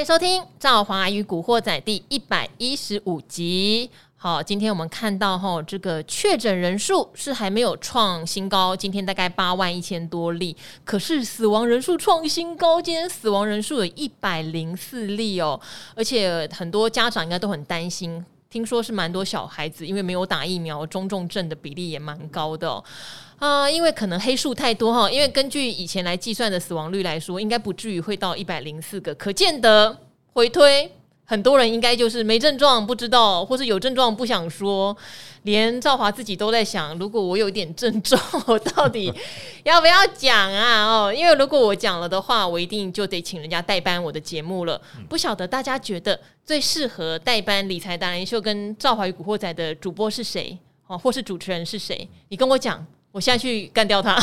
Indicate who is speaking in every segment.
Speaker 1: 迎收听《赵华与古惑仔》第一百一十五集。好，今天我们看到哈，这个确诊人数是还没有创新高，今天大概八万一千多例。可是死亡人数创新高，今天死亡人数有一百零四例哦，而且很多家长应该都很担心。听说是蛮多小孩子，因为没有打疫苗，中重症的比例也蛮高的。啊，因为可能黑数太多哈，因为根据以前来计算的死亡率来说，应该不至于会到一百零四个，可见得回推。很多人应该就是没症状不知道，或是有症状不想说，连赵华自己都在想，如果我有点症状，我到底 要不要讲啊？哦，因为如果我讲了的话，我一定就得请人家代班我的节目了。不晓得大家觉得最适合代班理财达人秀跟赵华与古惑仔的主播是谁？哦，或是主持人是谁？你跟我讲。我现在去干掉他，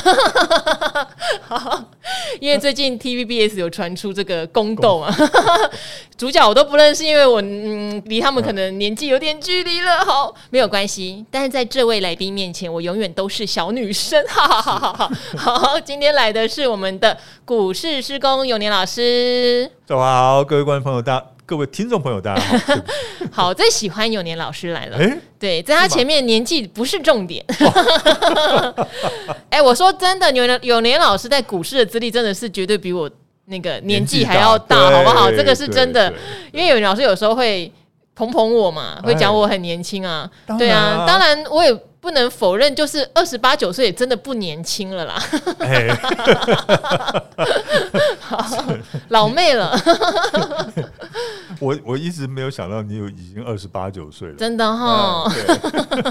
Speaker 1: 好，因为最近 TVBS 有传出这个宫斗啊，主角我都不认识，因为我嗯离他们可能年纪有点距离了。好，没有关系，但是在这位来宾面前，我永远都是小女生。哈哈哈哈。好，今天来的是我们的股市施工永年老师。
Speaker 2: 早上好，各位观众朋友，大。各位听众朋友，大家好。
Speaker 1: 好，最喜欢永年老师来了。欸、对，在他前面年纪不是重点。哎、欸，我说真的，永年永年老师在股市的资历真的是绝对比我那个年纪还要大，大好不好？这个是真的，因为永年老师有时候会捧捧我嘛，会讲我很年轻啊。欸、对啊，当然我也。不能否认，就是二十八九岁也真的不年轻了啦，老妹了。
Speaker 2: 我我一直没有想到你有已经二十八九岁了，
Speaker 1: 真的哈，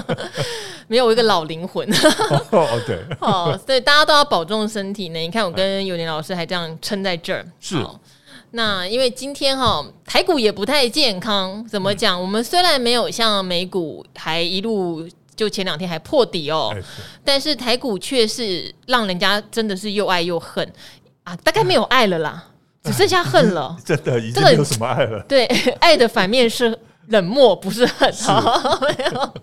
Speaker 1: 没有我一个老灵魂。
Speaker 2: 哦，对，
Speaker 1: 哦，所以大家都要保重身体呢。你看我跟尤年老师还这样撑在这儿，
Speaker 2: 是。
Speaker 1: 那因为今天哈台股也不太健康，怎么讲？嗯、我们虽然没有像美股还一路。就前两天还破底哦，但是台股却是让人家真的是又爱又恨啊！大概没有爱了啦，只剩下恨了。
Speaker 2: 真的已经没有什么爱了。
Speaker 1: 对，爱的反面是冷漠，不是恨。没有。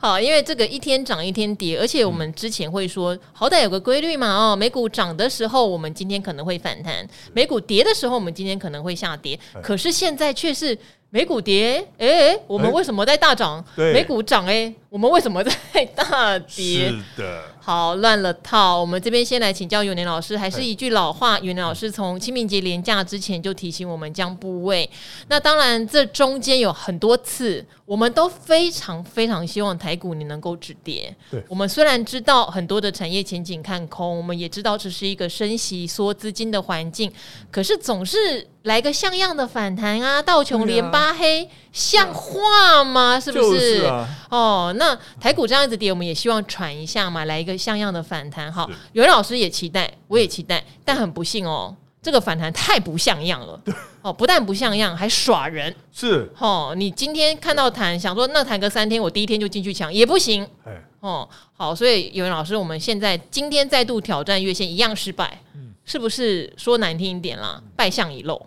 Speaker 1: 好，因为这个一天涨一天跌，而且我们之前会说，好歹有个规律嘛哦，美股涨的时候，我们今天可能会反弹；美股跌的时候，我们今天可能会下跌。可是现在却是。美股跌，哎、欸，我们为什么在大涨？欸、美股涨，哎，我们为什么在大跌？
Speaker 2: 是的。
Speaker 1: 好，乱了套。我们这边先来请教永年老师，还是一句老话，永年老师从清明节连假之前就提醒我们将部位。那当然，这中间有很多次，我们都非常非常希望台股你能够止跌。
Speaker 2: 对，
Speaker 1: 我们虽然知道很多的产业前景看空，我们也知道这是一个升息缩资金的环境，可是总是来个像样的反弹啊！道琼连八黑，啊、像话吗？是不是？是啊、哦，那台股这样子跌，我们也希望喘一下嘛，来一个。像样的反弹，好，有位老师也期待，我也期待，但很不幸哦，这个反弹太不像样了。哦，不但不像样，还耍人。
Speaker 2: 是
Speaker 1: 哦，你今天看到弹，想说那弹个三天，我第一天就进去抢，也不行。哦，好，所以有位老师，我们现在今天再度挑战月线，一样失败，嗯是不是？说难听一点啦，败相已露。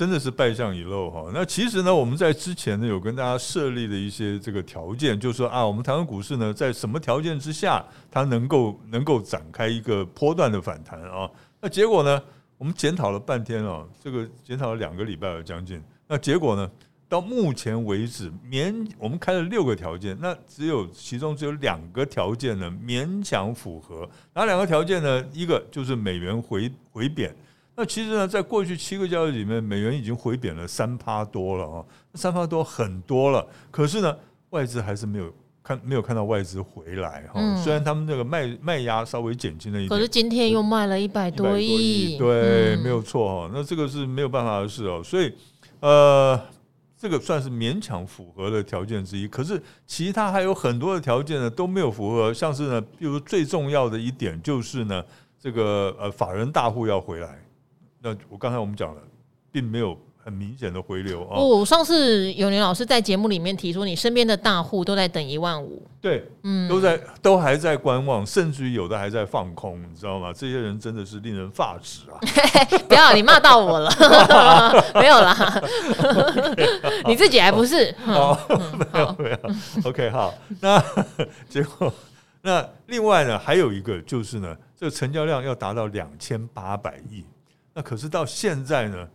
Speaker 2: 真的是败相已露哈。那其实呢，我们在之前呢有跟大家设立的一些这个条件，就是说啊，我们台湾股市呢在什么条件之下，它能够能够展开一个波段的反弹啊？那结果呢，我们检讨了半天啊，这个检讨了两个礼拜了将近。那结果呢，到目前为止，勉我们开了六个条件，那只有其中只有两个条件呢勉强符合。哪两个条件呢？一个就是美元回回贬。那其实呢，在过去七个交易里面，美元已经回贬了三趴多了啊，三趴多很多了。可是呢，外资还是没有看，没有看到外资回来哈。嗯、虽然他们这个卖卖压稍微减轻了一点，
Speaker 1: 可是今天又卖了一百多亿，
Speaker 2: 对，嗯、没有错哈。那这个是没有办法的事哦。所以，呃，这个算是勉强符合的条件之一。可是其他还有很多的条件呢都没有符合，像是呢，比如最重要的一点就是呢，这个呃，法人大户要回来。那我刚才我们讲了，并没有很明显的回流啊。
Speaker 1: 哦，上次永年老师在节目里面提出，你身边的大户都在等一万五，
Speaker 2: 对，嗯，都在都还在观望，甚至于有的还在放空，你知道吗？这些人真的是令人发指啊！
Speaker 1: 不要，你骂到我了，没有啦，你自己还不是？
Speaker 2: 好，没有没有，OK，好，那结果那另外呢，还有一个就是呢，这个成交量要达到两千八百亿。那可是到现在呢，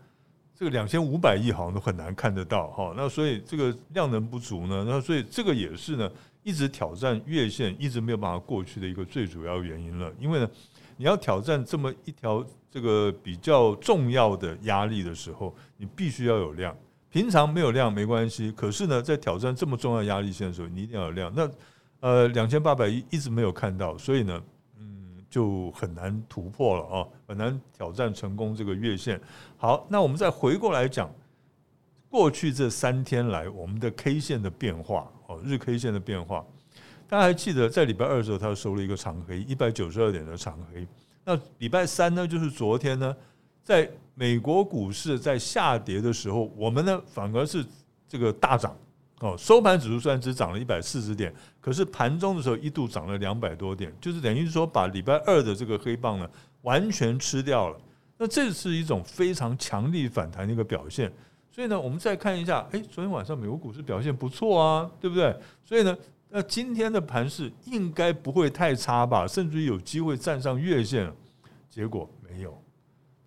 Speaker 2: 这个两千五百亿好像都很难看得到哈。那所以这个量能不足呢，那所以这个也是呢，一直挑战月线，一直没有办法过去的一个最主要原因了。因为呢，你要挑战这么一条这个比较重要的压力的时候，你必须要有量。平常没有量没关系，可是呢，在挑战这么重要压力线的时候，你一定要有量。那呃，两千八百亿一直没有看到，所以呢，就很难突破了啊，很难挑战成功这个月线。好，那我们再回过来讲，过去这三天来我们的 K 线的变化哦，日 K 线的变化，大家还记得在礼拜二的时候，它收了一个长黑，一百九十二点的长黑。那礼拜三呢，就是昨天呢，在美国股市在下跌的时候，我们呢反而是这个大涨哦。收盘指数虽然只涨了一百四十点，可是盘中的时候一度涨了两百多点，就是等于说把礼拜二的这个黑棒呢完全吃掉了。那这是一种非常强力反弹的一个表现。所以呢，我们再看一下，哎，昨天晚上美国股市表现不错啊，对不对？所以呢，那今天的盘势应该不会太差吧，甚至于有机会站上月线。结果没有。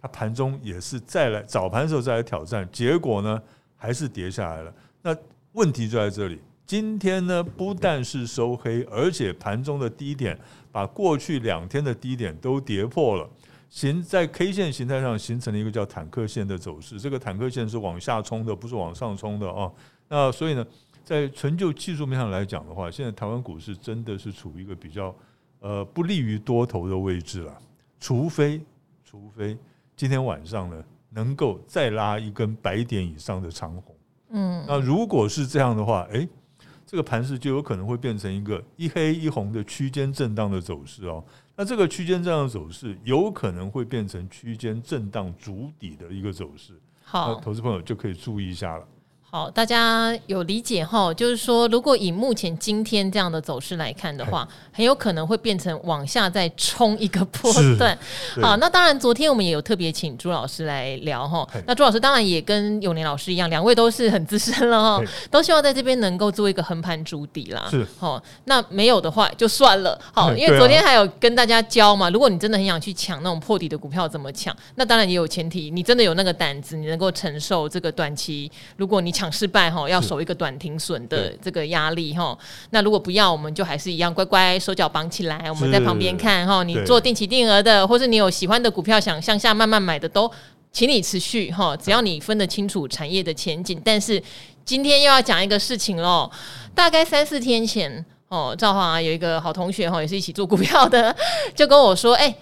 Speaker 2: 它盘中也是再来早盘的时候再来挑战，结果呢还是跌下来了。那问题就在这里，今天呢不但是收黑，而且盘中的低点把过去两天的低点都跌破了，形在 K 线形态上形成了一个叫坦克线的走势。这个坦克线是往下冲的，不是往上冲的啊。那所以呢，在纯就技术面上来讲的话，现在台湾股市真的是处于一个比较呃不利于多头的位置了，除非除非。今天晚上呢，能够再拉一根百点以上的长红，嗯，那如果是这样的话，哎，这个盘势就有可能会变成一个一黑一红的区间震荡的走势哦。那这个区间震荡的走势有可能会变成区间震荡主底的一个走势，好，投资朋友就可以注意一下了。
Speaker 1: 好，大家有理解哈？就是说，如果以目前今天这样的走势来看的话，很有可能会变成往下再冲一个波段。好，那当然，昨天我们也有特别请朱老师来聊哈。那朱老师当然也跟永年老师一样，两位都是很资深了哈，都希望在这边能够做一个横盘筑底啦。是，好，那没有的话就算了。好，因为昨天还有跟大家教嘛，如果你真的很想去抢那种破底的股票，怎么抢？那当然也有前提，你真的有那个胆子，你能够承受这个短期，如果你。抢失败哈，要守一个短停损的这个压力哈。那如果不要，我们就还是一样乖乖手脚绑起来，我们在旁边看哈。你做定期定额的，或是你有喜欢的股票想向下慢慢买的，都请你持续哈。只要你分得清楚产业的前景。但是今天又要讲一个事情喽。大概三四天前哦，赵华有一个好同学哈，也是一起做股票的，就跟我说，哎。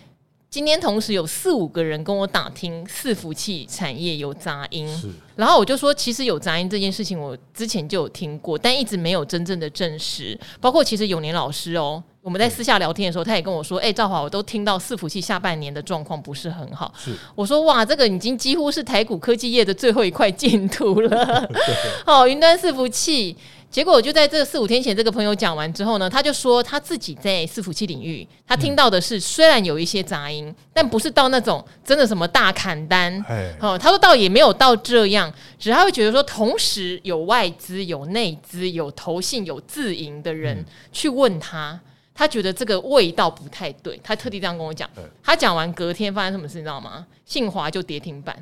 Speaker 1: 今天同时有四五个人跟我打听伺服器产业有杂音，然后我就说，其实有杂音这件事情，我之前就有听过，但一直没有真正的证实。包括其实永年老师哦，我们在私下聊天的时候，他也跟我说，哎，赵华，我都听到伺服器下半年的状况不是很好。是，我说哇，这个已经几乎是台股科技业的最后一块净土了。好，云端伺服器。结果我就在这四五天前，这个朋友讲完之后呢，他就说他自己在伺服器领域，他听到的是虽然有一些杂音，但不是到那种真的什么大砍单。哦，他说倒也没有到这样，只是他会觉得说，同时有外资、有内资、有投信、有自营的人去问他。他觉得这个味道不太对，他特地这样跟我讲。他讲完隔天发生什么事，你知道吗？信华就跌停板，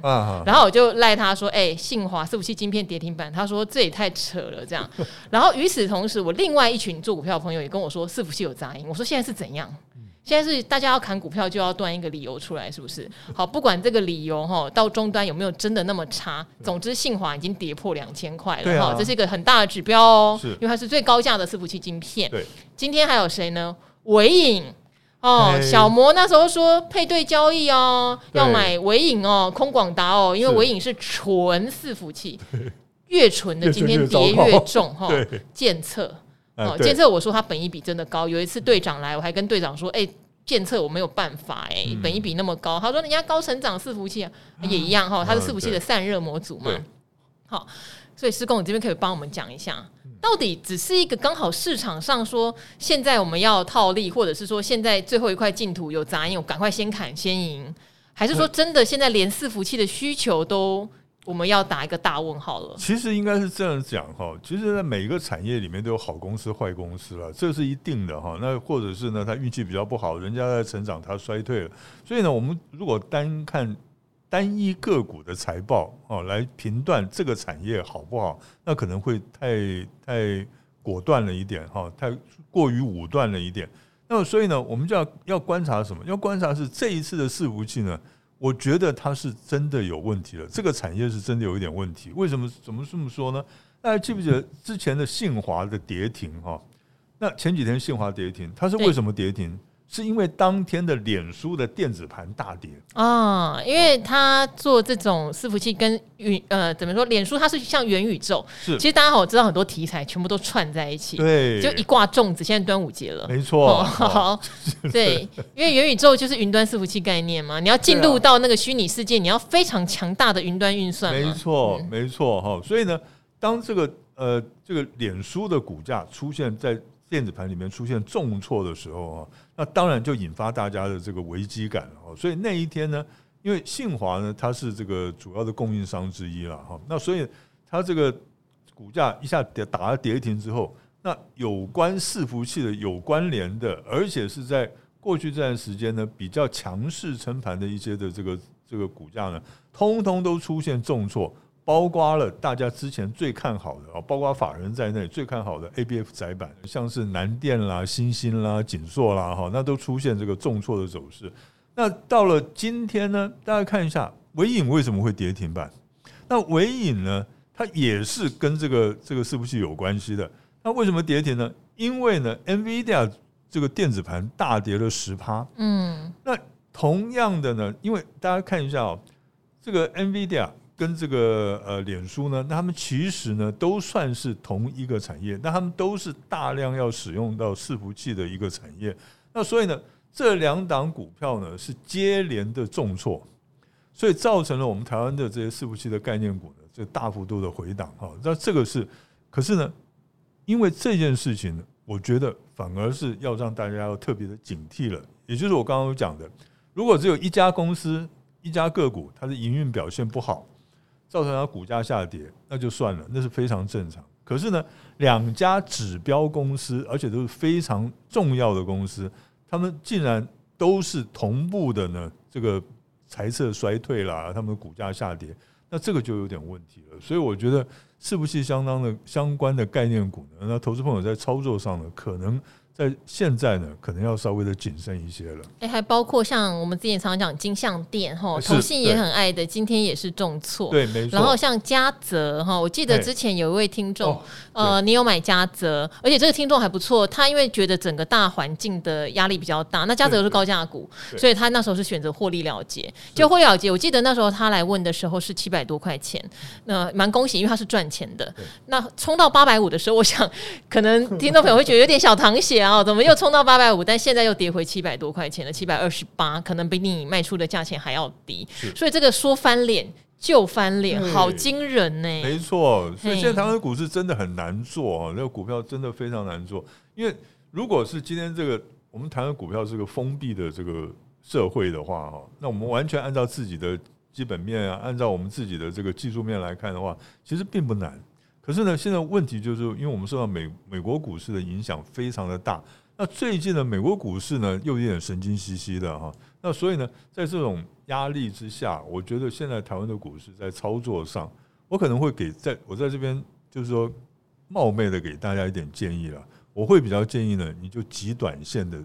Speaker 1: 然后我就赖他说：“哎，信华伺服器晶片跌停板。”他说：“这也太扯了。”这样。然后与此同时，我另外一群做股票的朋友也跟我说：“伺服器有杂音。”我说：“现在是怎样？”现在是大家要砍股票，就要断一个理由出来，是不是？好，不管这个理由哈，到终端有没有真的那么差，总之信华已经跌破两千块了哈，啊、这是一个很大的指标哦，是。因为它是最高价的伺服器晶片。对，今天还有谁呢？伟影。哦，小摩那时候说配对交易哦，要买伟影哦，空广达哦，因为伟影是纯伺服器，越纯的今天跌越重哈，健策。哦，监测我说他本一比真的高。有一次队长来，我还跟队长说：“哎，监测我没有办法哎，本一比那么高。”他说：“人家高成长伺服器啊，也一样哈，它是伺服器的散热模组嘛。”好，所以施工，你这边可以帮我们讲一下，到底只是一个刚好市场上说现在我们要套利，或者是说现在最后一块净土有杂音，我赶快先砍先赢，还是说真的现在连伺服器的需求都？我们要打一个大问号了。
Speaker 2: 其实应该是这样讲哈，其实，在每一个产业里面都有好公司、坏公司了，这是一定的哈。那或者是呢，他运气比较不好，人家在成长，他衰退了。所以呢，我们如果单看单一个股的财报哦来评断这个产业好不好，那可能会太太果断了一点哈，太过于武断了一点。那么所以呢，我们就要要观察什么？要观察是这一次的伺服器呢，我觉得它是真的有问题了。这个产业是真的有一点问题。为什么？怎么这么说呢？大家记不记得之前的信华的跌停哈？那前几天信华跌停，它是为什么跌停？是因为当天的脸书的电子盘大跌。
Speaker 1: 啊，因为他做这种伺服器跟云呃怎么说，脸书它是像元宇宙，是。其实大家好知道很多题材全部都串在一起，
Speaker 2: 对，
Speaker 1: 就一挂粽子，现在端午节了，
Speaker 2: 没错，
Speaker 1: 哦、好，对，因为元宇宙就是云端伺服器概念嘛，你要进入到那个虚拟世界，你要非常强大的云端运算，
Speaker 2: 没错，没错哈，所以呢，当这个呃这个脸书的股价出现在电子盘里面出现重挫的时候啊，那当然就引发大家的这个危机感了。所以那一天呢，因为信华呢，它是这个主要的供应商之一了哈。那所以它这个股价一下跌打了跌停之后，那有关伺服器的有关联的，而且是在过去这段时间呢比较强势撑盘的一些的这个这个股价呢，通通都出现重挫。包括了大家之前最看好的啊，包括法人在内最看好的 ABF 窄板，像是南电啦、欣兴啦、景硕啦，哈，那都出现这个重挫的走势。那到了今天呢，大家看一下尾影为什么会跌停板？那尾影呢，它也是跟这个这个伺服器有关系的。那为什么跌停呢？因为呢，NVIDIA 这个电子盘大跌了十趴。嗯，那同样的呢，因为大家看一下哦，这个 NVIDIA。跟这个呃脸书呢，那他们其实呢都算是同一个产业，那他们都是大量要使用到伺服器的一个产业。那所以呢，这两档股票呢是接连的重挫，所以造成了我们台湾的这些伺服器的概念股呢，就大幅度的回档哈。那这个是，可是呢，因为这件事情呢，我觉得反而是要让大家要特别的警惕了。也就是我刚刚讲的，如果只有一家公司、一家个股，它的营运表现不好。造成它股价下跌，那就算了，那是非常正常。可是呢，两家指标公司，而且都是非常重要的公司，他们竟然都是同步的呢，这个财测衰退啦，他们的股价下跌，那这个就有点问题了。所以我觉得，是不是相当的相关的概念股呢？那投资朋友在操作上呢，可能。在现在呢，可能要稍微的谨慎一些了。
Speaker 1: 哎，还包括像我们之前常常讲金像店哈，同信也很爱的，今天也是重挫。
Speaker 2: 对，没错。
Speaker 1: 然后像嘉泽哈，我记得之前有一位听众，呃，你有买嘉泽，而且这个听众还不错，他因为觉得整个大环境的压力比较大，那嘉泽是高价股，所以他那时候是选择获利了结。就获利了结，我记得那时候他来问的时候是七百多块钱，那蛮恭喜，因为他是赚钱的。那冲到八百五的时候，我想可能听众朋友会觉得有点小淌血。然后怎么又冲到八百五？但现在又跌回七百多块钱了，七百二十八，可能比你卖出的价钱还要低。所以这个说翻脸就翻脸，好惊人呢、欸！
Speaker 2: 没错，所以现在台湾股市真的很难做啊，那个股票真的非常难做。因为如果是今天这个我们台湾股票是个封闭的这个社会的话哈，那我们完全按照自己的基本面啊，按照我们自己的这个技术面来看的话，其实并不难。可是呢，现在问题就是，因为我们受到美美国股市的影响非常的大。那最近的美国股市呢，又有点神经兮兮的哈。那所以呢，在这种压力之下，我觉得现在台湾的股市在操作上，我可能会给在我在这边就是说冒昧的给大家一点建议了。我会比较建议呢，你就极短线的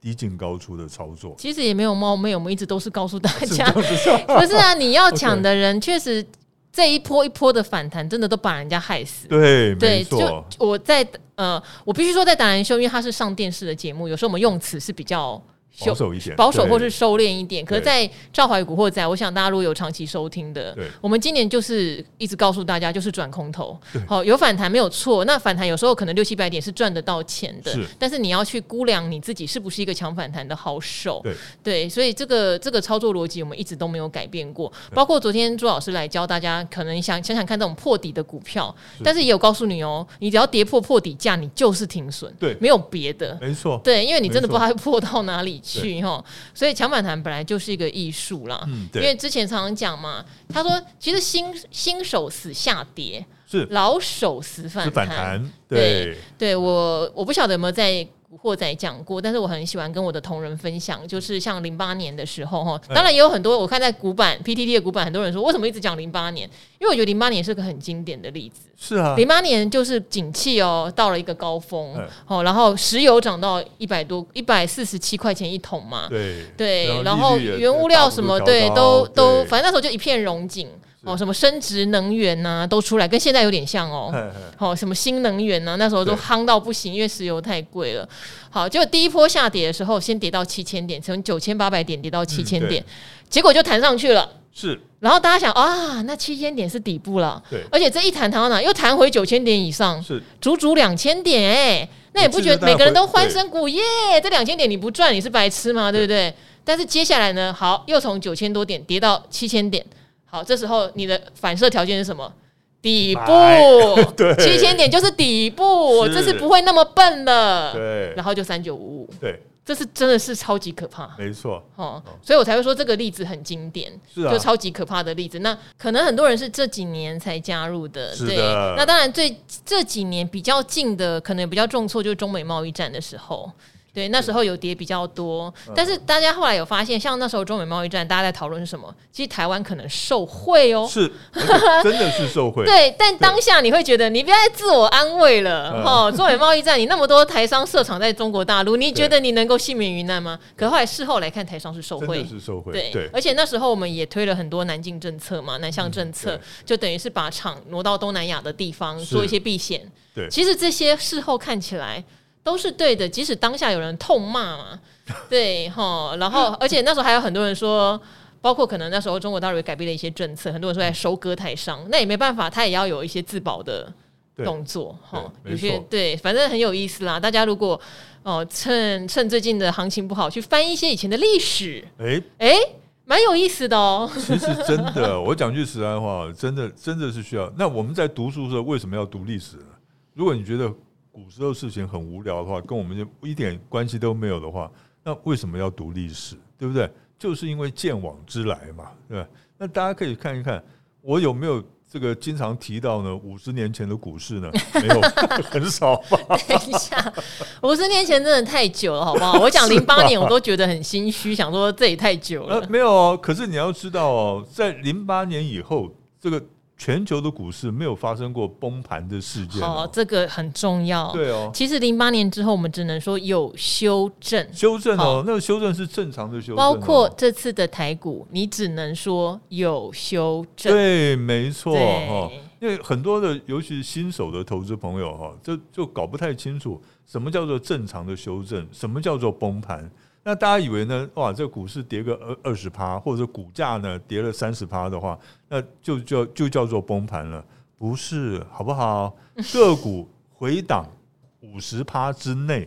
Speaker 2: 低进高出的操作。
Speaker 1: 其实也没有冒昧，我们一直都是告诉大家，不是啊，你要 抢的人确实。这一波一波的反弹，真的都把人家害死。
Speaker 2: 对，
Speaker 1: 对，
Speaker 2: 没错。
Speaker 1: 就我在呃，我必须说，在达人秀，因为他是上电视的节目，有时候我们用词是比较。
Speaker 2: 保守一点，
Speaker 1: 保守或是收敛一点。可是，在赵怀古惑仔，我想大家如果有长期收听的，我们今年就是一直告诉大家，就是转空头。好，有反弹没有错。那反弹有时候可能六七百点是赚得到钱的，但是你要去估量你自己是不是一个强反弹的好手。对，所以这个这个操作逻辑我们一直都没有改变过。包括昨天朱老师来教大家，可能想想想看这种破底的股票，但是也有告诉你哦，你只要跌破破底价，你就是停损。对，没有别的。
Speaker 2: 没错。
Speaker 1: 对，因为你真的不知道它会破到哪里。去哈，所以强反弹本来就是一个艺术啦。嗯，对。因为之前常常讲嘛，他说其实新新手死下跌，是老手死反弹。对，对我我不晓得有没有在古惑仔讲过，但是我很喜欢跟我的同仁分享，就是像零八年的时候哈，当然也有很多我看在古板 PTT 的古板，很多人说为什么一直讲零八年？因为我觉得零八年是个很经典的例子。
Speaker 2: 是啊，
Speaker 1: 零八年就是景气哦，到了一个高峰，哦，然后石油涨到一百多一百四十七块钱一桶嘛，
Speaker 2: 对
Speaker 1: 对，然后原物料什么对都都，反正那时候就一片荣景。哦，什么生质能源呐、啊，都出来，跟现在有点像哦。好、哦，什么新能源呐、啊，那时候都夯到不行，因为石油太贵了。好，结果第一波下跌的时候，先跌到七千点，从九千八百点跌到七千点，嗯、结果就弹上去了。
Speaker 2: 是，
Speaker 1: 然后大家想啊，那七千点是底部了。
Speaker 2: 对，
Speaker 1: 而且这一弹弹到哪，又弹回九千点以上，
Speaker 2: 是
Speaker 1: 足足两千点哎、欸，那也不觉得每个人都欢声鼓耶？这两千点你不赚你是白痴吗？对不对？对，但是接下来呢，好，又从九千多点跌到七千点。好，这时候你的反射条件是什么？底部，对，七千点就是底部，这是不会那么笨了。
Speaker 2: 对，
Speaker 1: 然后就三九五五，
Speaker 2: 对，
Speaker 1: 这是真的是超级可怕。
Speaker 2: 没错，
Speaker 1: 哦，所以我才会说这个例子很经典，是就超级可怕的例子。那可能很多人是这几年才加入的，对。那当然，最这几年比较近的，可能比较重挫，就是中美贸易战的时候。对，那时候有跌比较多，但是大家后来有发现，像那时候中美贸易战，大家在讨论什么？其实台湾可能受贿哦，
Speaker 2: 是，真的是受贿。
Speaker 1: 对，但当下你会觉得，你不要再自我安慰了哦。中美贸易战，你那么多台商设厂在中国大陆，你觉得你能够幸免于难吗？可后来事后来看，台商是受贿，
Speaker 2: 是受贿。
Speaker 1: 对，而且那时候我们也推了很多南进政策嘛，南向政策，就等于是把厂挪到东南亚的地方做一些避险。
Speaker 2: 对，
Speaker 1: 其实这些事后看起来。都是对的，即使当下有人痛骂嘛，对哈，然后而且那时候还有很多人说，包括可能那时候中国大陆也改变了一些政策，很多人说在收割台商，那也没办法，他也要有一些自保的动作哈，有些对，反正很有意思啦。大家如果哦趁趁最近的行情不好，去翻一些以前的历史，哎哎，蛮有意思的哦。
Speaker 2: 其实真的，我讲句实在话，真的真的是需要。那我们在读书的时候为什么要读历史呢？如果你觉得古时候事情很无聊的话，跟我们就一点关系都没有的话，那为什么要读历史？对不对？就是因为见往知来嘛，对吧？那大家可以看一看，我有没有这个经常提到呢？五十年前的股市呢？没有，很少吧？
Speaker 1: 等一下，五十年前真的太久了，好不好？我讲零八年，我都觉得很心虚，想说这也太久了。
Speaker 2: 没有哦，可是你要知道哦，在零八年以后，这个。全球的股市没有发生过崩盘的事件，哦，
Speaker 1: 这个很重要。
Speaker 2: 对哦，
Speaker 1: 其实零八年之后，我们只能说有修正，
Speaker 2: 修正哦，那个修正是正常的修正。
Speaker 1: 包括这次的台股，你只能说有修正。
Speaker 2: 对，没错哈，因为很多的，尤其是新手的投资朋友哈，就就搞不太清楚什么叫做正常的修正，什么叫做崩盘。那大家以为呢？哇，这股市跌个二二十趴，或者股价呢跌了三十趴的话，那就叫就叫做崩盘了，不是，好不好？个股回档五十趴之内，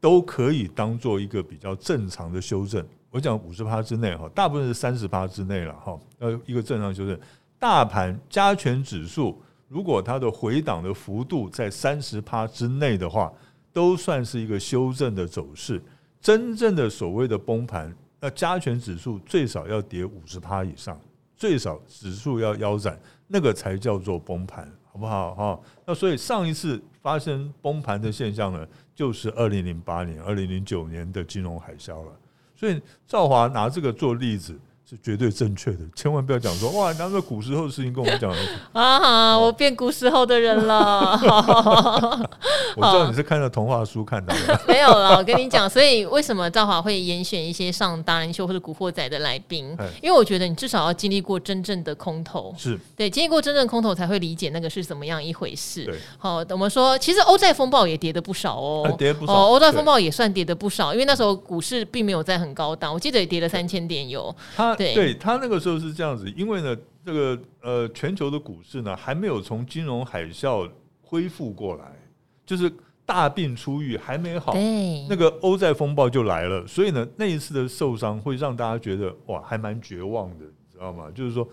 Speaker 2: 都可以当做一个比较正常的修正。我讲五十趴之内哈，大部分是三十趴之内了哈，呃，一个正常修正。大盘加权指数如果它的回档的幅度在三十趴之内的话，都算是一个修正的走势。真正的所谓的崩盘，那加权指数最少要跌五十趴以上，最少指数要腰斩，那个才叫做崩盘，好不好？哈，那所以上一次发生崩盘的现象呢，就是二零零八年、二零零九年的金融海啸了。所以赵华拿这个做例子。是绝对正确的，千万不要讲说哇，拿个古时候的事情跟我们讲
Speaker 1: 啊！我变古时候的人了。
Speaker 2: 我知道 你是看了童话书看到的，
Speaker 1: 没有了。我跟你讲，所以为什么赵华会严选一些上达人秀或者古惑仔的来宾？因为我觉得你至少要经历过真正的空头，
Speaker 2: 是
Speaker 1: 对经历过真正的空头才会理解那个是怎么样一回事。好，我们说其实欧债风暴也跌得不少哦，
Speaker 2: 跌不少。
Speaker 1: 欧债风暴也算跌得不少，因为那时候股市并没有在很高档，我记得也跌了三千点有。
Speaker 2: 对，对他那个时候是这样子，因为呢，这个呃，全球的股市呢还没有从金融海啸恢复过来，就是大病初愈还没好，那个欧债风暴就来了，所以呢，那一次的受伤会让大家觉得哇，还蛮绝望的，你知道吗？就是说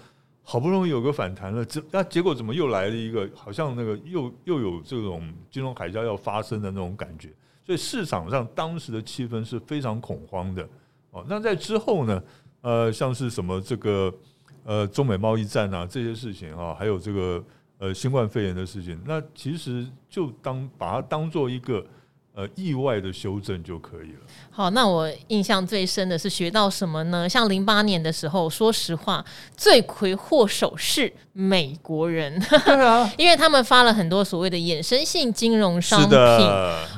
Speaker 2: 好不容易有个反弹了，这那结果怎么又来了一个，好像那个又 又有这种金融海啸要发生的那种感觉，所以市场上当时的气氛是非常恐慌的哦。那在之后呢？呃，像是什么这个呃中美贸易战啊这些事情啊，还有这个呃新冠肺炎的事情，那其实就当把它当做一个呃，意外的修正就可以了。
Speaker 1: 好，那我印象最深的是学到什么呢？像零八年的时候，说实话，罪魁祸首是美国人，
Speaker 2: 对啊，
Speaker 1: 因为他们发了很多所谓的衍生性金融商品。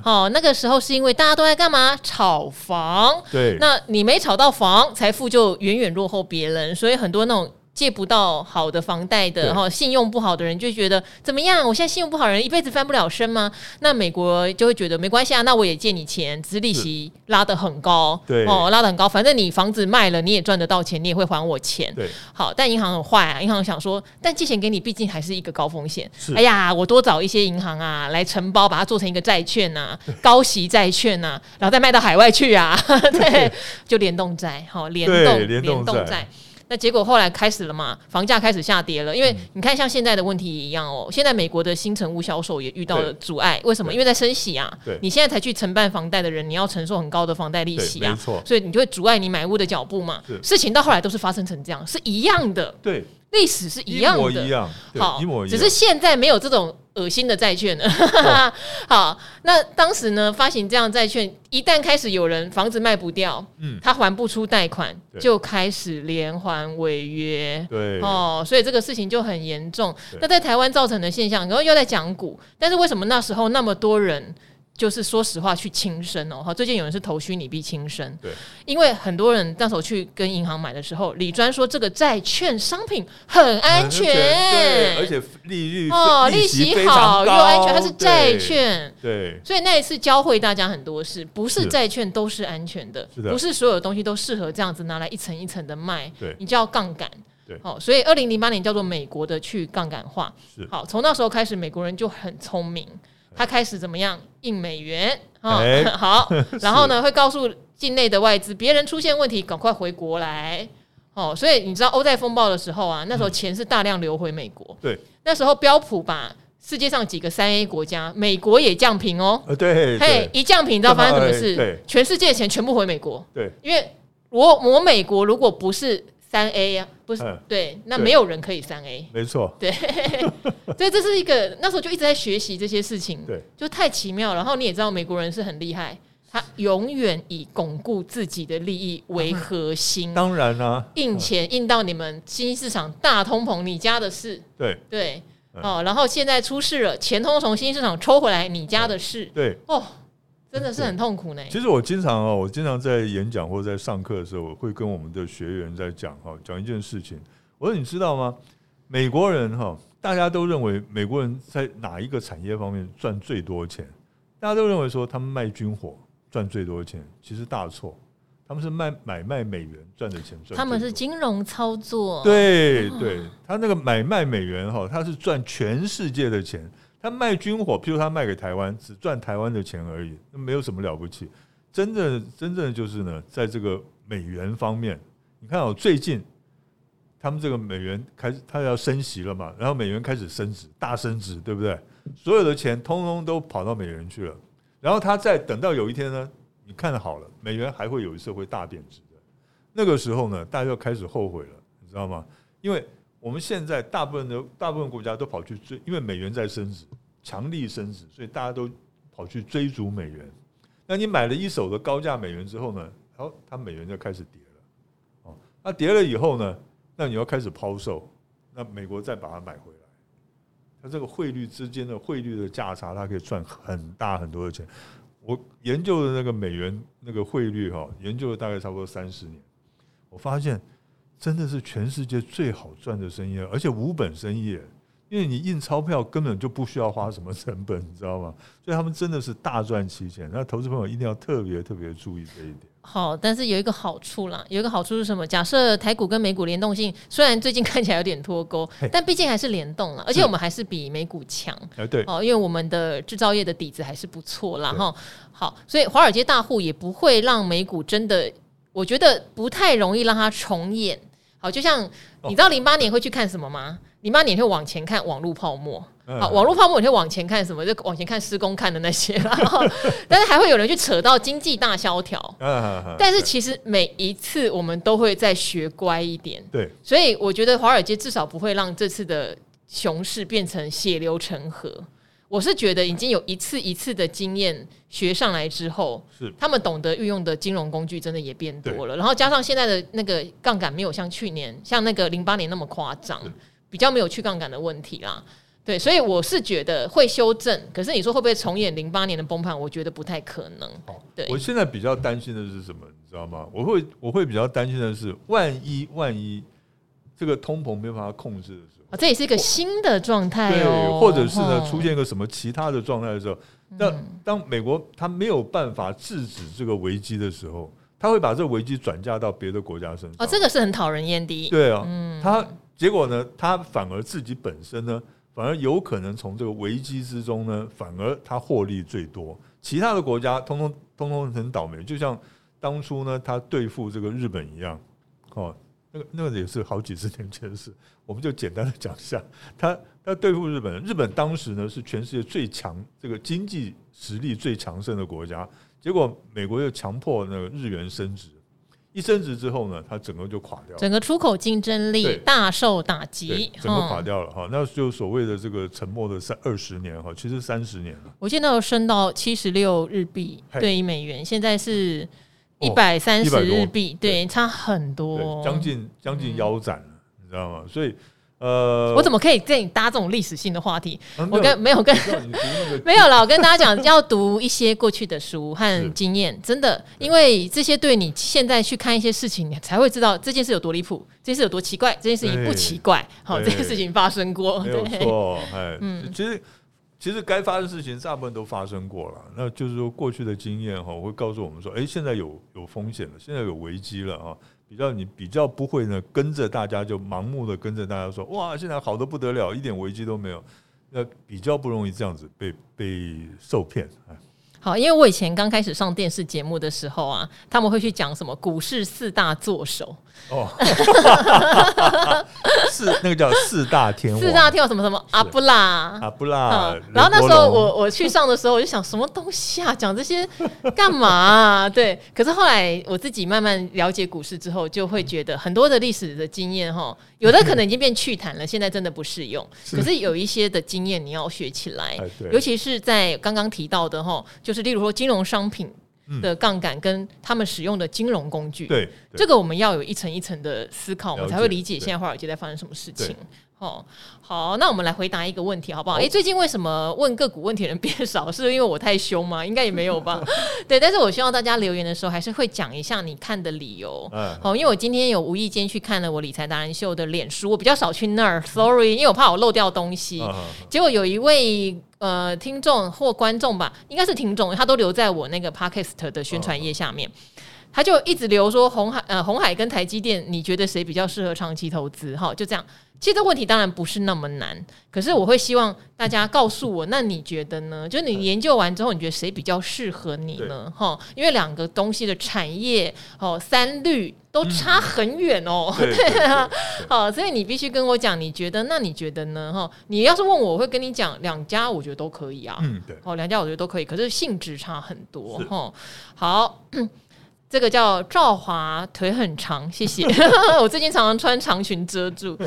Speaker 1: 好，那个时候是因为大家都在干嘛？炒房。
Speaker 2: 对，
Speaker 1: 那你没炒到房，财富就远远落后别人，所以很多那种。借不到好的房贷的哈，信用不好的人就觉得怎么样？我现在信用不好人一辈子翻不了身吗？那美国就会觉得没关系啊，那我也借你钱，只是利息拉得很高，
Speaker 2: 对。
Speaker 1: 哦，拉得很高，反正你房子卖了你也赚得到钱，你也会还我钱，
Speaker 2: 对，
Speaker 1: 好，但银行很坏啊，银行想说，但借钱给你毕竟还是一个高风险，
Speaker 2: 是。
Speaker 1: 哎呀，我多找一些银行啊来承包，把它做成一个债券啊，高息债券啊，然后再卖到海外去啊，对，就联动债，好，联动联动债。那结果后来开始了嘛，房价开始下跌了，因为你看像现在的问题一样哦，现在美国的新成屋销售也遇到了阻碍，为什么？因为在升息啊，你现在才去承办房贷的人，你要承受很高的房贷利息啊，所以你就会阻碍你买屋的脚步嘛。事情到后来都是发生成这样，是一样的，
Speaker 2: 对，
Speaker 1: 历史是一样的，
Speaker 2: 一样，
Speaker 1: 好，只是现在没有这种。恶心的债券了，哦、好，那当时呢，发行这样债券，一旦开始有人房子卖不掉，嗯，他还不出贷款，就开始连环违约，
Speaker 2: 对，
Speaker 1: 哦，所以这个事情就很严重。那在台湾造成的现象，然后又在讲股，但是为什么那时候那么多人？就是说实话去轻生哦，哈，最近有人是投虚拟币轻生，
Speaker 2: 对，
Speaker 1: 因为很多人那时候去跟银行买的时候，李专说这个债券商品很安全，
Speaker 2: 对，而且利率
Speaker 1: 哦，利息好又安全，它是债券，
Speaker 2: 对，
Speaker 1: 所以那一次教会大家很多事，不是债券都是安全的，不是所有东西都适合这样子拿来一层一层的卖，
Speaker 2: 对，
Speaker 1: 你就要杠杆，
Speaker 2: 对，
Speaker 1: 好，所以二零零八年叫做美国的去杠杆化，
Speaker 2: 是。
Speaker 1: 好，从那时候开始，美国人就很聪明。他开始怎么样印美元啊？
Speaker 2: 欸、
Speaker 1: 好，然后呢，会告诉境内的外资，别人出现问题，赶快回国来。哦，所以你知道欧债风暴的时候啊，那时候钱是大量流回美国。
Speaker 2: 对，
Speaker 1: 那时候标普把世界上几个三 A 国家，美国也降平哦。
Speaker 2: 对，
Speaker 1: 嘿，一降平，你知道发生什么事？全世界的钱全部回美国。
Speaker 2: 对，
Speaker 1: 因为我我美国如果不是。三 A 呀，不是对，那没有人可以三 A，
Speaker 2: 没错，
Speaker 1: 对，所以这是一个那时候就一直在学习这些事情，
Speaker 2: 对，
Speaker 1: 就太奇妙。然后你也知道，美国人是很厉害，他永远以巩固自己的利益为核心。
Speaker 2: 当然啦，
Speaker 1: 印钱印到你们新兴市场大通膨，你家的事，
Speaker 2: 对。
Speaker 1: 对。哦。然后现在出事了，钱通通从新兴市场抽回来，你家的事，
Speaker 2: 对。
Speaker 1: 哦。真的是很痛苦呢。
Speaker 2: 其实我经常啊，我经常在演讲或者在上课的时候，我会跟我们的学员在讲哈，讲一件事情。我说你知道吗？美国人哈，大家都认为美国人在哪一个产业方面赚最多钱？大家都认为说他们卖军火赚最多钱，其实大错。他们是卖买卖美元赚的钱赚。
Speaker 1: 他们是金融操作。
Speaker 2: 对对，他那个买卖美元哈，他是赚全世界的钱。他卖军火，譬如他卖给台湾，只赚台湾的钱而已，那没有什么了不起。真正真正就是呢，在这个美元方面，你看哦，最近他们这个美元开始，他要升息了嘛，然后美元开始升值，大升值，对不对？所有的钱通通都跑到美元去了。然后他再等到有一天呢，你看好了，美元还会有一次会大贬值的。那个时候呢，大家就开始后悔了，你知道吗？因为我们现在大部分的大部分国家都跑去追，因为美元在升值，强力升值，所以大家都跑去追逐美元。那你买了一手的高价美元之后呢，好，它美元就开始跌了。哦，那跌了以后呢，那你要开始抛售，那美国再把它买回来。它这个汇率之间的汇率的价差，它可以赚很大很多的钱。我研究的那个美元那个汇率哈，研究了大概差不多三十年，我发现。真的是全世界最好赚的生意，而且无本生意，因为你印钞票根本就不需要花什么成本，你知道吗？所以他们真的是大赚其钱。那投资朋友一定要特别特别注意这一点。
Speaker 1: 好，但是有一个好处啦，有一个好处是什么？假设台股跟美股联动性虽然最近看起来有点脱钩，但毕竟还是联动了，而且我们还是比美股强。
Speaker 2: 哎，对，
Speaker 1: 哦，因为我们的制造业的底子还是不错啦。哈。好，所以华尔街大户也不会让美股真的，我觉得不太容易让它重演。好，就像你知道零八年会去看什么吗？零八年会往前看网络泡沫。好，网络泡沫你会往前看什么？就往前看施工看的那些。然后，但是还会有人去扯到经济大萧条。但是其实每一次我们都会再学乖一点。
Speaker 2: 对。
Speaker 1: 所以我觉得华尔街至少不会让这次的熊市变成血流成河。我是觉得已经有一次一次的经验学上来之后，
Speaker 2: 是
Speaker 1: 他们懂得运用的金融工具真的也变多了。然后加上现在的那个杠杆没有像去年像那个零八年那么夸张，比较没有去杠杆的问题啦。对，所以我是觉得会修正。可是你说会不会重演零八年的崩盘？我觉得不太可能。对，
Speaker 2: 我现在比较担心的是什么？你知道吗？我会我会比较担心的是，万一万一这个通膨没有办法控制的时候。
Speaker 1: 啊，这也是一个新的状态
Speaker 2: 哦，对，或者是呢，出现一个什么其他的状态的时候，那当美国他没有办法制止这个危机的时候，他会把这个危机转嫁到别的国家身上。
Speaker 1: 哦，这个是很讨人厌的。
Speaker 2: 对啊，他结果呢，他反而自己本身呢，反而有可能从这个危机之中呢，反而他获利最多，其他的国家通通通通很倒霉，就像当初呢，他对付这个日本一样，哦。那个那个也是好几十年前的事，我们就简单的讲一下。他他对付日本，日本当时呢是全世界最强，这个经济实力最强盛的国家。结果美国又强迫那个日元升值，一升值之后呢，它整个就垮掉了，
Speaker 1: 整个出口竞争力大受打击，
Speaker 2: 整个垮掉了哈。那就所谓的这个沉默的三二十年哈，其实三十年了。
Speaker 1: 我现在有升到七十六日币对一美元，现在是。一百三十日币，对，差很多，
Speaker 2: 将近将近腰斩了，你知道吗？所以，呃，
Speaker 1: 我怎么可以跟你搭这种历史性的话题？我跟没有跟 没有了，我跟大家讲，要读一些过去的书和经验，真的，因为这些对你现在去看一些事情，你才会知道这件事有多离谱，这件事有多奇怪，这件事情不奇怪，好，这件事情发生过，
Speaker 2: 没有错，哎，嗯，其实。其实该发生的事情大部分都发生过了，那就是说过去的经验哈，会告诉我们说，哎，现在有有风险了，现在有危机了啊，比较你比较不会呢跟着大家就盲目的跟着大家说，哇，现在好的不得了，一点危机都没有，那比较不容易这样子被被受骗啊。
Speaker 1: 好，因为我以前刚开始上电视节目的时候啊，他们会去讲什么股市四大作手。哦，
Speaker 2: 四那个叫四大天王，
Speaker 1: 四大天王什么什么阿布拉
Speaker 2: 阿布拉。
Speaker 1: 然后那时候我我去上的时候，我就想什么东西啊，讲这些干嘛啊？对。可是后来我自己慢慢了解股市之后，就会觉得很多的历史的经验哈，有的可能已经变趣谈了，现在真的不适用。可是有一些的经验你要学起来，尤其是在刚刚提到的哈，就是例如说金融商品。的杠杆跟他们使用的金融工具，
Speaker 2: 对，
Speaker 1: 这个我们要有一层一层的思考，我们才会理解现在华尔街在发生什么事情。哦，好，那我们来回答一个问题好不好？哎，最近为什么问个股问题的人变少？是因为我太凶吗？应该也没有吧。对，但是我希望大家留言的时候还是会讲一下你看的理由。嗯好，因为我今天有无意间去看了我理财达人秀的脸书，我比较少去那儿，sorry，因为我怕我漏掉东西。结果有一位呃听众或观众吧，应该是听众，他都留在我那个 podcast 的宣传页下面。他就一直留说红海呃红海跟台积电，你觉得谁比较适合长期投资？哈，就这样。其实这问题当然不是那么难，可是我会希望大家告诉我，那你觉得呢？就是你研究完之后，你觉得谁比较适合你呢？哈，因为两个东西的产业哦三率都差很远哦，嗯、对啊，好，所以你必须跟我讲，你觉得？那你觉得呢？哈，你要是问我，我会跟你讲两家，我觉得都可以啊。嗯，对，哦，两家我觉得都可以，可是性质差很多哈。好。这个叫赵华，腿很长，谢谢。我最近常常穿长裙遮住。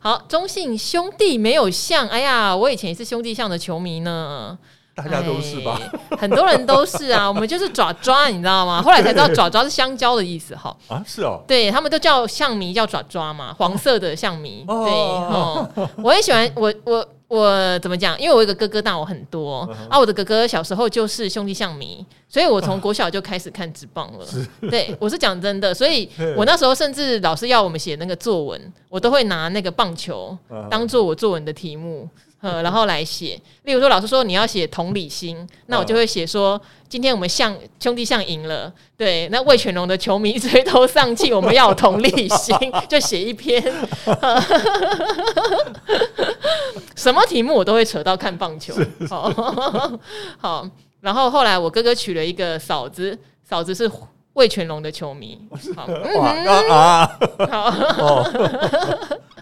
Speaker 1: 好，中信兄弟没有像。哎呀，我以前也是兄弟像的球迷呢。
Speaker 2: 大家都是吧？
Speaker 1: 很多人都是啊。我们就是爪爪，你知道吗？后来才知道爪爪是香蕉的意思。哈啊，
Speaker 2: 是哦。
Speaker 1: 对，他们都叫象迷，叫爪爪嘛，黄色的象迷。对，哦，我也喜欢我我。我怎么讲？因为我有一个哥哥大我很多、uh. 啊，我的哥哥小时候就是兄弟象迷，所以我从国小就开始看职棒了。Uh. 对，我是讲真的，所以我那时候甚至老师要我们写那个作文，我都会拿那个棒球当做我作文的题目。呃，然后来写，例如说，老师说你要写同理心，那我就会写说，今天我们象兄弟象赢了，对，那魏全龙的球迷 垂头丧气，我们要有同理心，就写一篇。什么题目我都会扯到看棒球。好，好，然后后来我哥哥娶了一个嫂子，嫂子是魏全龙的球迷。好，啊，好。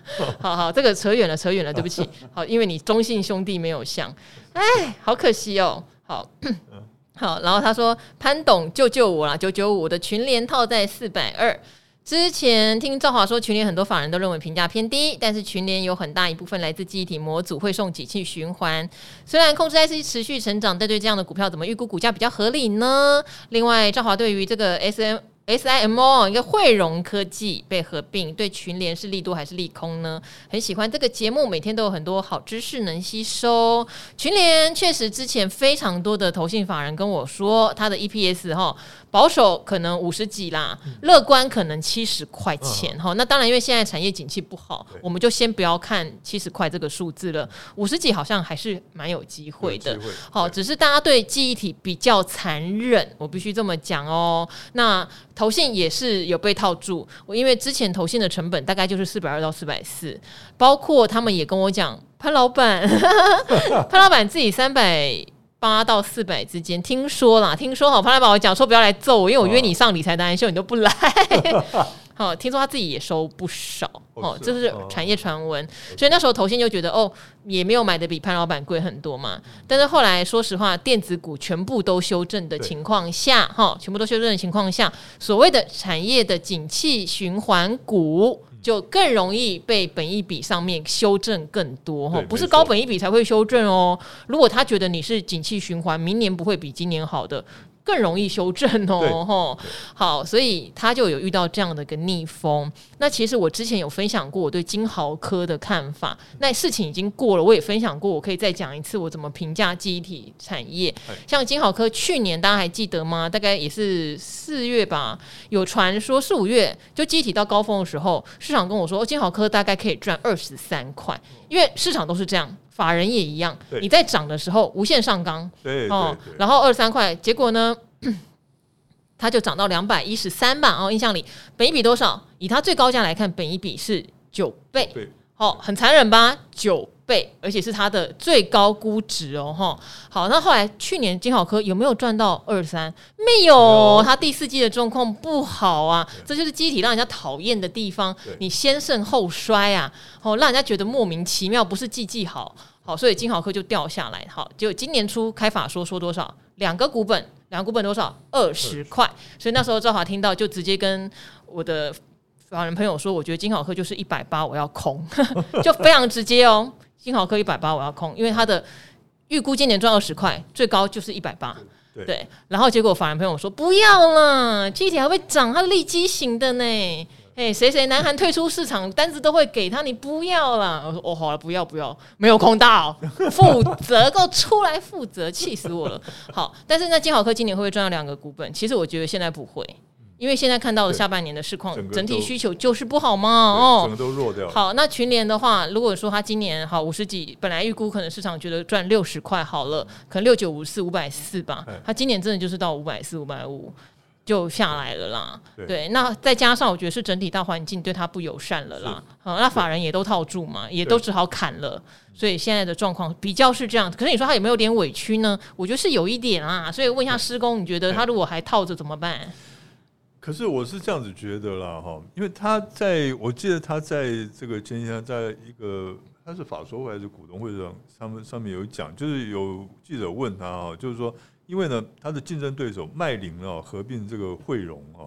Speaker 1: 好好，这个扯远了，扯远了，对不起。好，因为你中信兄弟没有像，哎，好可惜哦。好，好，然后他说潘董救救我啦，九九五的群联套在四百二，之前听赵华说，群联很多法人都认为评价偏低，但是群联有很大一部分来自记忆体模组会送几气循环。虽然控制 IC 持续成长，但对这样的股票怎么预估股价比较合理呢？另外，赵华对于这个 SM。SIMO 一个汇融科技被合并，对群联是利多还是利空呢？很喜欢这个节目，每天都有很多好知识能吸收。群联确实之前非常多的投信法人跟我说，他的 EPS 哈。保守可能五十几啦，乐观可能七十块钱哈。那当然，因为现在产业景气不好，我们就先不要看七十块这个数字了。五十几好像还是蛮有机会的。好，只是大家对记忆体比较残忍，我必须这么讲哦。那投信也是有被套住，我因为之前投信的成本大概就是四百二到四百四，包括他们也跟我讲，潘老板，潘老板自己三百。八到四百之间，听说啦，听说好，潘老板，我讲说不要来揍我，因为我约你上理财达人秀，你都不来。好，听说他自己也收不少，哦，这是产业传闻，所以那时候投信就觉得，哦，也没有买的比潘老板贵很多嘛。但是后来，说实话，电子股全部都修正的情况下，哈，全部都修正的情况下，所谓的产业的景气循环股。就更容易被本一比上面修正更多哈，不是高本一比才会修正哦。如果他觉得你是景气循环，明年不会比今年好的。更容易修正哦，吼，好，所以他就有遇到这样的一个逆风。那其实我之前有分享过我对金豪科的看法，那事情已经过了，我也分享过，我可以再讲一次我怎么评价记忆体产业。像金豪科去年大家还记得吗？大概也是四月吧，有传说四五月就记忆体到高峰的时候，市场跟我说，哦，金豪科大概可以赚二十三块，因为市场都是这样。法人也一样，你在涨的时候无限上纲，对哦，然后二十三块，结果呢，它就涨到两百一十三吧。哦，印象里，本一比多少？以它最高价来看，本一比是九倍，哦，很残忍吧？九倍，而且是它的最高估值哦，哈。好，那后来去年金好科有没有赚到二三？没有，它第四季的状况不好啊，这就是机体让人家讨厌的地方。你先盛后衰啊，哦，让人家觉得莫名其妙，不是季季好，好，所以金好科就掉下来。好，结果今年初开法说说多少？两个股本，两个股本多少？二十块。所以那时候赵华听到就直接跟我的法人朋友说，我觉得金好科就是一百八，我要空，就非常直接哦。晶豪科一百八，我要空，因为它的预估今年赚二十块，最高就是一百八。对，然后结果法人朋友说不要了，记忆体还会涨，它利基型的呢。哎，谁谁南韩退出市场，单子都会给他，你不要了。我说哦，好了，不要不要，没有空到，负责，够出来负责，气死我了。好，但是那金好科今年会不会赚到两个股本？其实我觉得现在不会。因为现在看到的下半年的市况，整体需求就是不好嘛，哦，整个都弱掉。好，那群联的话，如果说他今年好五十几，本来预估可能市场觉得赚六十块好了，可能六九五四五百四吧，他今年真的就是到五百四五百五就下来了啦。对，那再加上我觉得是整体大环境对他不友善了啦。好，那法人也都套住嘛，也都只好砍了，所以现在的状况比较是这样。可是你说他有没有点委屈呢？我觉得是有一点啊。所以问一下施工，你觉得他如果还套着怎么办？
Speaker 2: 可是我是这样子觉得啦，哈，因为他在我记得他在这个前几天，在一个他是法说会还是股东会上，他们上面有讲，就是有记者问他哈，就是说，因为呢，他的竞争对手麦玲啊合并这个汇融啊，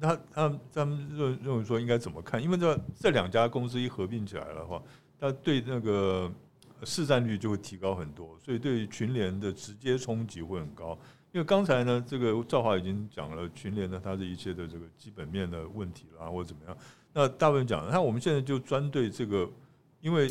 Speaker 2: 他他他们认认为说应该怎么看？因为这这两家公司一合并起来的话，他对那个市占率就会提高很多，所以对群联的直接冲击会很高。因为刚才呢，这个赵华已经讲了群联呢，它的一切的这个基本面的问题啦，或者怎么样。那大部分讲，那我们现在就专对这个，因为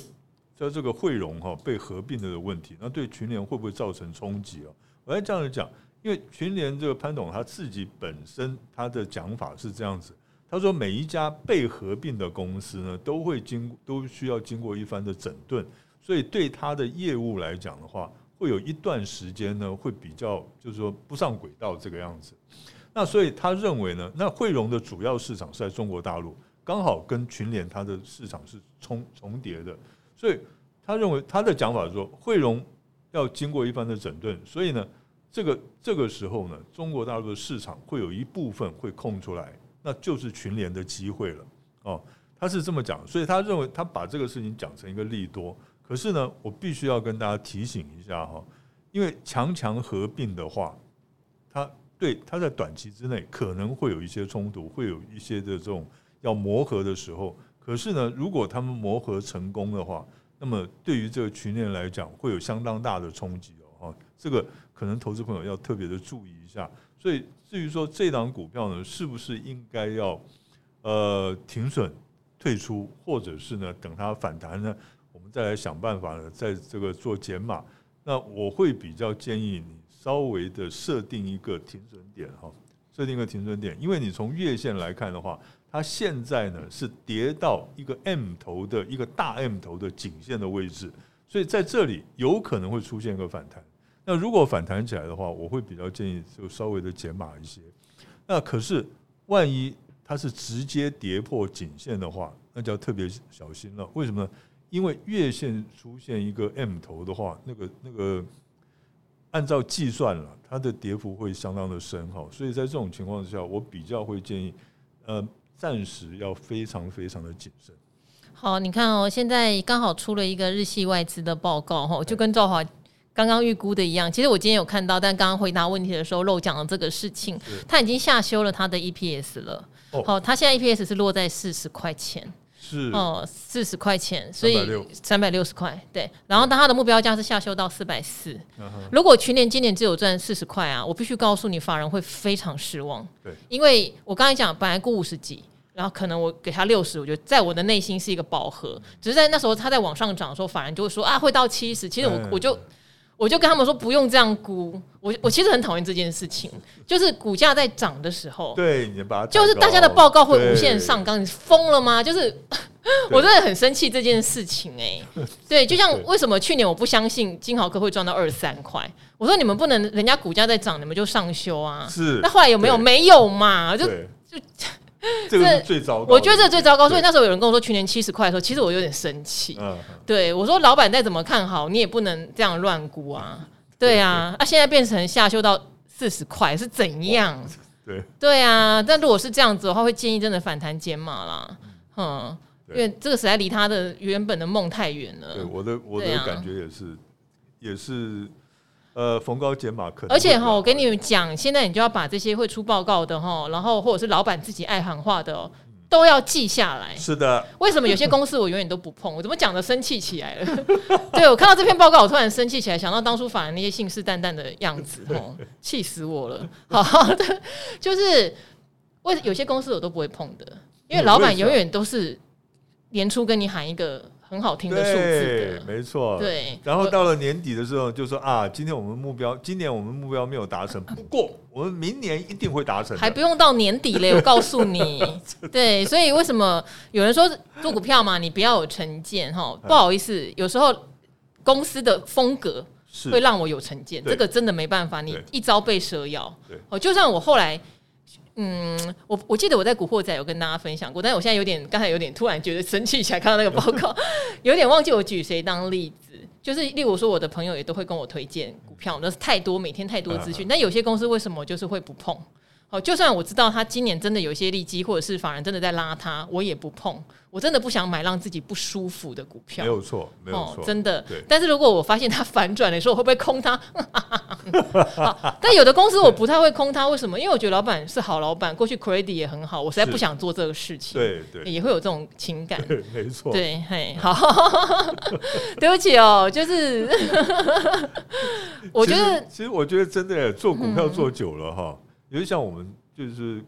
Speaker 2: 在这个汇融哈被合并的问题，那对群联会不会造成冲击啊？我要这样子讲，因为群联这个潘董他自己本身他的讲法是这样子，他说每一家被合并的公司呢，都会经都需要经过一番的整顿，所以对他的业务来讲的话。会有一段时间呢，会比较就是说不上轨道这个样子。那所以他认为呢，那汇融的主要市场是在中国大陆，刚好跟群联它的市场是重重叠的。所以他认为他的讲法说，汇融要经过一番的整顿，所以呢，这个这个时候呢，中国大陆的市场会有一部分会空出来，那就是群联的机会了。哦，他是这么讲，所以他认为他把这个事情讲成一个利多。可是呢，我必须要跟大家提醒一下哈，因为强强合并的话，它对它在短期之内可能会有一些冲突，会有一些的这种要磨合的时候。可是呢，如果他们磨合成功的话，那么对于这个群联来讲，会有相当大的冲击哦。哈，这个可能投资朋友要特别的注意一下。所以至于说这档股票呢，是不是应该要呃停损退出，或者是呢等它反弹呢，再来想办法呢，在这个做减码。那我会比较建议你稍微的设定一个停损点哈，设定一个停损点，因为你从月线来看的话，它现在呢是跌到一个 M 头的一个大 M 头的颈线的位置，所以在这里有可能会出现一个反弹。那如果反弹起来的话，我会比较建议就稍微的减码一些。那可是万一它是直接跌破颈线的话，那就要特别小心了。为什么呢？因为月线出现一个 M 头的话，那个那个按照计算了，它的跌幅会相当的深哈，所以在这种情况之下，我比较会建议，呃，暂时要非常非常的谨慎。
Speaker 1: 好，你看哦，现在刚好出了一个日系外资的报告哈，就跟赵华刚刚预估的一样。其实我今天有看到，但刚刚回答问题的时候漏讲了这个事情，他已经下修了他的 EPS 了。好，他现在 EPS 是落在四十块钱。
Speaker 2: 是
Speaker 1: 哦，四十块钱，所以三百六十块，对。然后，当他的目标价是下修到四百四。如果去年今年只有赚四十块啊，我必须告诉你，法人会非常失望。
Speaker 2: 对，
Speaker 1: 因为我刚才讲，本来估五十几，然后可能我给他六十，我觉得在我的内心是一个饱和。只是在那时候他在往上涨的时候，法人就会说啊，会到七十。其实我我就。我就跟他们说不用这样估，我我其实很讨厌这件事情，就是股价在涨的时候，
Speaker 2: 对，你把它
Speaker 1: 就是大家的报告会无限上纲，你疯了吗？就是 我真的很生气这件事情哎、欸，对，就像为什么去年我不相信金豪科会赚到二十三块，我说你们不能人家股价在涨，你们就上修啊，
Speaker 2: 是，
Speaker 1: 那后来有没有？没有嘛，就就。
Speaker 2: 这个是最糟糕，
Speaker 1: 我觉得这最糟糕。所以那时候有人跟我说去年七十块的时候，其实我有点生气。嗯，对我说，老板再怎么看好，你也不能这样乱估啊。对啊，啊，现在变成下修到四十块是怎样？
Speaker 2: 对
Speaker 1: 对啊，但如果是这样子的话，会建议真的反弹减码啦。嗯，因为这个实在离他的原本的梦太远了。
Speaker 2: 对，我的我的感觉也是，也是。呃，逢高减码可能，
Speaker 1: 而且哈，我跟你们讲，现在你就要把这些会出报告的哈，然后或者是老板自己爱喊话的，都要记下来。
Speaker 2: 是的，
Speaker 1: 为什么有些公司我永远都不碰？我怎么讲的生气起来了？对，我看到这篇报告，我突然生气起来，想到当初法人那些信誓旦旦的样子，哦，气死我了。好好的，就是为有些公司我都不会碰的，因为老板永远都是年初跟你喊一个。很好听的数字，
Speaker 2: 没错。
Speaker 1: 对，
Speaker 2: 然后到了年底的时候，就说啊，今天我们目标，今年我们目标没有达成，不过我们明年一定会达成。
Speaker 1: 还不用到年底嘞，我告诉你。对，所以为什么有人说做股票嘛，你不要有成见哈？不好意思，有时候公司的风格会让我有成见，这个真的没办法，你一朝被蛇咬。对，哦，就算我后来。嗯，我我记得我在《古惑仔》有跟大家分享过，但是我现在有点，刚才有点突然觉得生气起来，看到那个报告，有点忘记我举谁当例子。就是例如说，我的朋友也都会跟我推荐股票，那是太多，每天太多资讯。但有些公司为什么就是会不碰？哦，就算我知道他今年真的有一些利基，或者是法人真的在拉他，我也不碰。我真的不想买让自己不舒服的股票。
Speaker 2: 没有错，没有错，
Speaker 1: 真的。但是如果我发现它反转的时候，我会不会空它？但有的公司我不太会空它，为什么？因为我觉得老板是好老板，过去 credit 也很好，我实在不想做这个事情。
Speaker 2: 对对，
Speaker 1: 也会有这种情感。
Speaker 2: 没错。
Speaker 1: 对，嘿，好，对不起哦，就是我觉得，
Speaker 2: 其实我觉得真的做股票做久了哈。因为像我们就是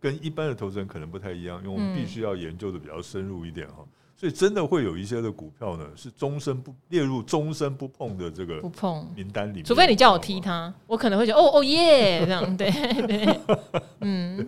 Speaker 2: 跟一般的投资人可能不太一样，因为我们必须要研究的比较深入一点哈，所以真的会有一些的股票呢是终身不列入终身不碰的这个不碰。名单里面，
Speaker 1: 除非你叫我踢它，我可能会觉得哦哦耶这样，对对，嗯，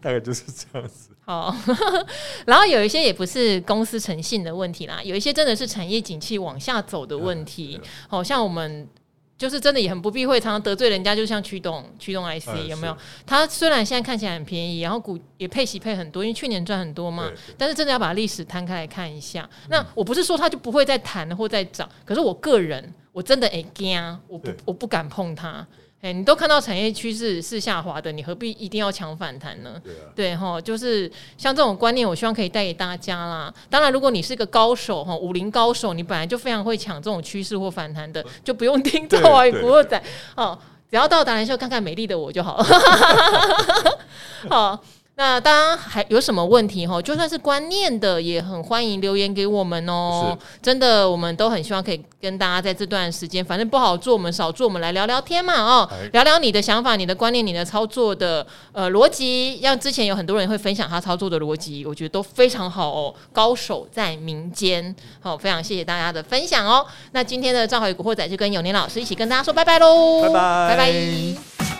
Speaker 2: 大概就是这样子。
Speaker 1: 好，然后有一些也不是公司诚信的问题啦，有一些真的是产业景气往下走的问题，好像我们。就是真的也很不避讳，常常得罪人家，就像驱动驱动 IC 有没有？它虽然现在看起来很便宜，然后股也配息配很多，因为去年赚很多嘛。但是真的要把历史摊开来看一下。那我不是说它就不会再弹或再涨，可是我个人我真的哎惊，我不我不敢碰它。哎，你都看到产业趋势是下滑的，你何必一定要抢反弹呢？对哈、啊，就是像这种观念，我希望可以带给大家啦。当然，如果你是个高手哈，武林高手，你本来就非常会抢这种趋势或反弹的，就不用听赵华与古惑仔哦。只要到达人秀看看美丽的我就好了。好，那当然还有什么问题哈？就算是观念的，也很欢迎留言给我们哦。真的，我们都很希望可以跟大家在这段时间，反正不好做，我们少做，我们来聊聊天嘛哦，聊聊你的想法、你的观念、你的操作的呃逻辑。像之前有很多人会分享他操作的逻辑，我觉得都非常好哦。高手在民间，好，非常谢谢大家的分享哦。那今天的《赵好与古惑仔》就跟永年老师一起跟大家说拜拜喽，
Speaker 2: 拜拜，
Speaker 1: 拜拜。